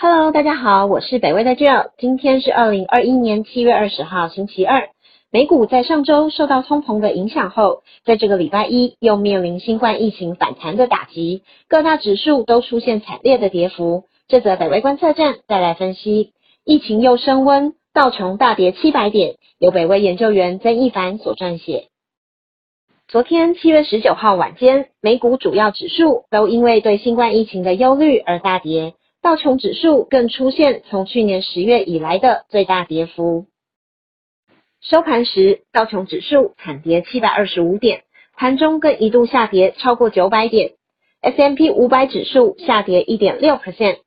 Hello，大家好，我是北威的 Jill。今天是二零二一年七月二十号，星期二。美股在上周受到通膨的影响后，在这个礼拜一又面临新冠疫情反弹的打击，各大指数都出现惨烈的跌幅。这则北威观测站再来分析，疫情又升温，道琼大跌七百点，由北威研究员曾一凡所撰写。昨天七月十九号晚间，美股主要指数都因为对新冠疫情的忧虑而大跌。道琼指数更出现从去年十月以来的最大跌幅。收盘时，道琼指数惨跌七百二十五点，盘中更一度下跌超过九百点。S M P 五百指数下跌一点六 percent，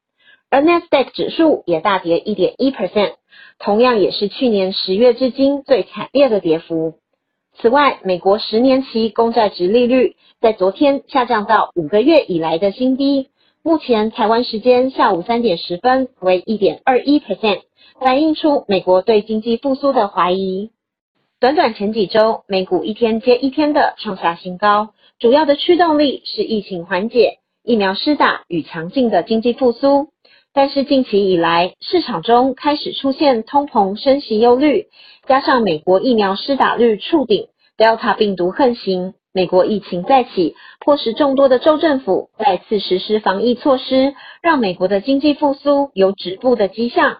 而 Nasdaq 指数也大跌一点一 percent，同样也是去年十月至今最惨烈的跌幅。此外，美国十年期公债值利率在昨天下降到五个月以来的新低。目前台湾时间下午三点十分为一点二一 percent，反映出美国对经济复苏的怀疑。短短前几周，美股一天接一天的创下新高，主要的驱动力是疫情缓解、疫苗施打与强劲的经济复苏。但是近期以来，市场中开始出现通膨升息忧虑，加上美国疫苗施打率触顶，Delta 病毒横行。美国疫情再起，迫使众多的州政府再次实施防疫措施，让美国的经济复苏有止步的迹象。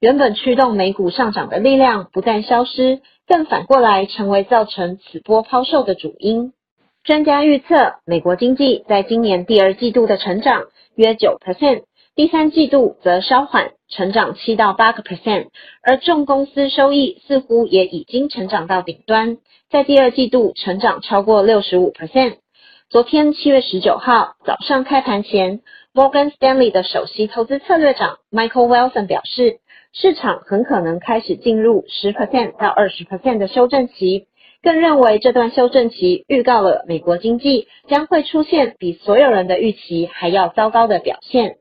原本驱动美股上涨的力量不但消失，更反过来成为造成此波抛售的主因。专家预测，美国经济在今年第二季度的成长约九 percent，第三季度则稍缓，成长七到八个 percent，而重公司收益似乎也已经成长到顶端。在第二季度成长超过六十五 percent。昨天七月十九号早上开盘前，Morgan Stanley 的首席投资策略长 Michael Wilson 表示，市场很可能开始进入十 percent 到二十 percent 的修正期，更认为这段修正期预告了美国经济将会出现比所有人的预期还要糟糕的表现。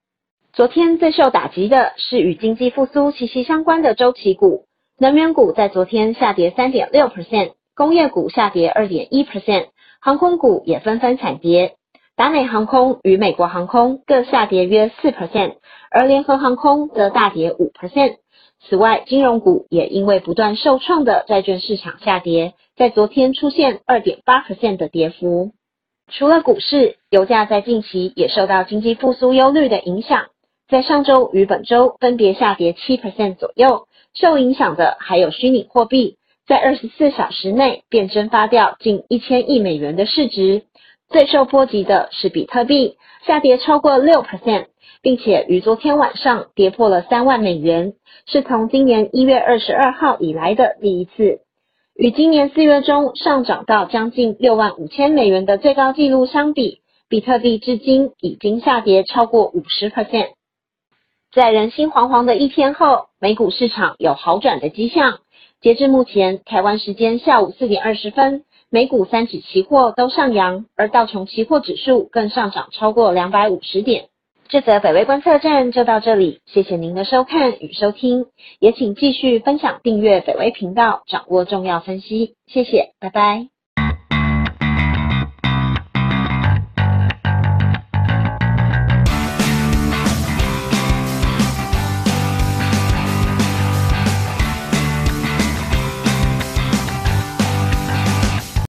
昨天最受打击的是与经济复苏息息相关的周期股，能源股在昨天下跌三点六 percent。工业股下跌二点一 percent，航空股也纷纷惨跌，达美航空与美国航空各下跌约四 percent，而联合航空则大跌五 percent。此外，金融股也因为不断受创的债券市场下跌，在昨天出现二点八 percent 的跌幅。除了股市，油价在近期也受到经济复苏忧虑的影响，在上周与本周分别下跌七 percent 左右。受影响的还有虚拟货币。在二十四小时内便蒸发掉近一千亿美元的市值，最受波及的是比特币，下跌超过六 percent，并且于昨天晚上跌破了三万美元，是从今年一月二十二号以来的第一次。与今年四月中上涨到将近六万五千美元的最高纪录相比，比特币至今已经下跌超过五十 percent。在人心惶惶的一天后，美股市场有好转的迹象。截至目前，台湾时间下午四点二十分，美股三指期货都上扬，而道琼期货指数更上涨超过两百五十点。这则北威观测站就到这里，谢谢您的收看与收听，也请继续分享订阅北威频道，掌握重要分析。谢谢，拜拜。